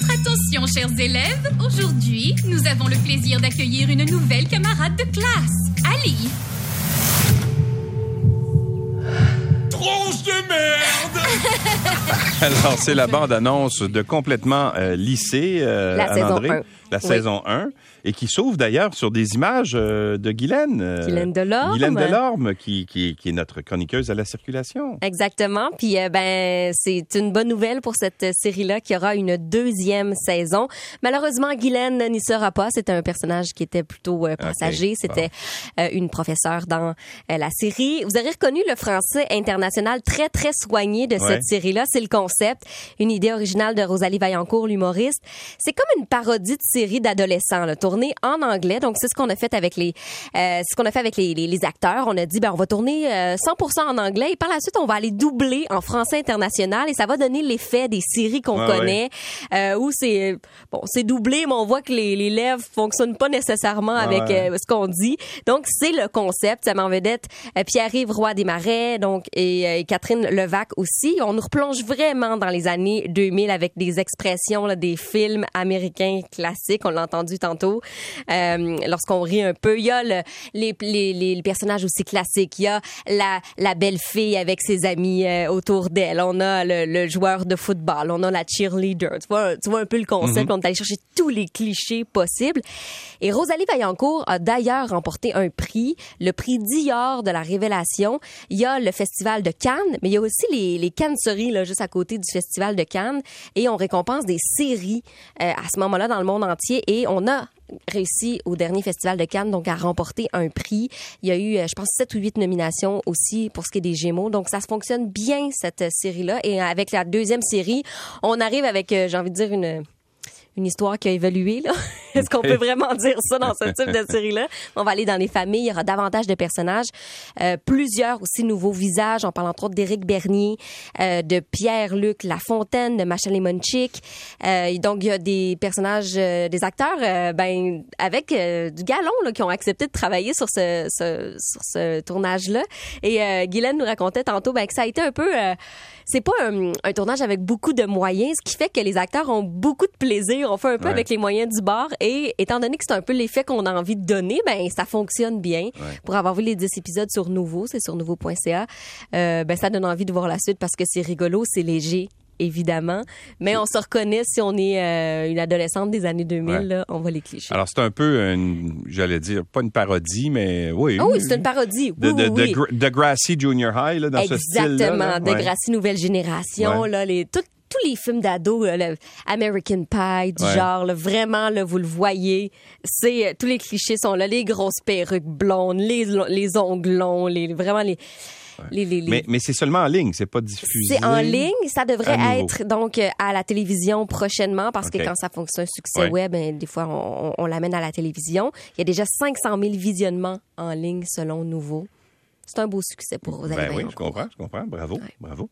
Votre attention, chers élèves. Aujourd'hui, nous avons le plaisir d'accueillir une nouvelle camarade de classe, Ali. Tronche de merde Alors, c'est la bande-annonce de complètement euh, lycée, euh, La saison Anne-André. 1. La Oui. saison 1, et qui s'ouvre d'ailleurs sur des images euh, de Guylaine. euh, Guylaine Delorme. Guylaine Delorme, qui, qui, qui est notre chroniqueuse à la circulation. Exactement. Puis euh, ben c'est une bonne nouvelle pour cette série-là qui aura une deuxième saison. Malheureusement, Guylaine n'y sera pas. C'était un personnage qui était plutôt passager. C'était une professeure dans la série. Vous aurez reconnu le français international très très soigné de Ouais. cette série-là. C'est le concept, une idée originale de Rosalie Vaillancourt, l'humoriste. C'est comme une parodie de série d'adolescents, tournée en anglais. Donc c'est ce qu'on a fait avec les, euh, ce qu'on a fait avec les, les, les acteurs. On a dit ben on va tourner euh, 100% en anglais et par la suite on va aller doubler en français international et ça va donner l'effet des séries qu'on connaît euh, où c'est bon c'est doublé mais on voit que les, les lèvres fonctionnent pas nécessairement avec Ouais. euh, ce qu'on dit. Donc c'est le concept. Ça m'en vedette euh, Pierre-Yves Roy Desmarais donc et, euh, et Catherine Levac aussi. On nous replonge vraiment dans les années 2000 avec des expressions là, des films américains classiques. On l'a entendu tantôt. Euh, Lorsqu'on rit un peu, il y a le- les, les, les personnages aussi classiques. Il y a la, la belle fille avec ses amis euh, autour d'elle. On a le, le joueur de football. On a la cheerleader. Tu vois, tu vois un peu le concept. On est allé chercher tous les clichés possibles. Et Rosalie Vaillancourt a d'ailleurs remporté un prix, le prix Dior de la Révélation. Il y a le festival de Cannes, mais il y a aussi les, les Cannes-series, là, juste à côté du festival de Cannes. Et on récompense des séries euh, à ce moment-là dans le monde entier. Et on a réussi au dernier festival de Cannes, donc à remporter un prix. Il y a eu, euh, je pense, sept ou huit nominations aussi pour ce qui est des Gémeaux. Donc, ça se fonctionne bien, cette euh, série-là. Et avec la deuxième série, on arrive avec, euh, j'ai envie de dire, une une histoire qui a évolué. là. Est-ce qu'on peut vraiment dire ça dans ce type de série-là? On va aller dans les familles. Il y aura davantage de personnages. Euh, plusieurs aussi nouveaux visages. On parle entre autres d'Éric Bernier, euh, de Pierre-Luc Lafontaine, de Macha Lemonchik. Euh, donc, il y a des personnages, euh, des acteurs euh, ben, avec euh, du galon là, qui ont accepté de travailler sur ce, ce, sur ce tournage-là. Et euh, Guylaine nous racontait tantôt ben, que ça a été un peu... euh, c'est pas un, un tournage avec beaucoup de moyens, ce qui fait que les acteurs ont beaucoup de plaisir. On fait un peu Ouais. avec les moyens du bord et étant donné que c'est un peu l'effet qu'on a envie de donner, ben ça fonctionne bien. Pour avoir vu les 10 épisodes sur Nouveau, c'est sur nouveau.ca, euh, ben ça donne envie de voir la suite parce que c'est rigolo, c'est léger évidemment, mais on se reconnaît si on est euh, une adolescente des années 2000, Ouais. là, on va les clichés. Alors, c'est un peu, une, j'allais dire, pas une parodie, mais oui. Ah oui, c'est une parodie. De, Oui, de, de Junior High, là, dans ce style-là. Exactement, de. Gracie Nouvelle Génération, Ouais. là, les, tout- tous les films d'ados, le American Pie, du Ouais. genre, là, vraiment, là, vous le voyez, c'est euh, tous les clichés sont là, les grosses perruques blondes, les, les ongles longs, les, vraiment les, les, les- les- Mais, mais c'est seulement en ligne, c'est pas diffusé. c'est en ligne, ça devrait être donc euh, à la télévision prochainement parce que quand ça fonctionne un succès Ouais. web, ben, des fois on, on- on l'amène à la télévision. Il y a déjà 500 000 visionnements en ligne selon Nouveau. C'est un beau succès pour Rosalie Ben oui, je comprends, je comprends. Bravo, bravo.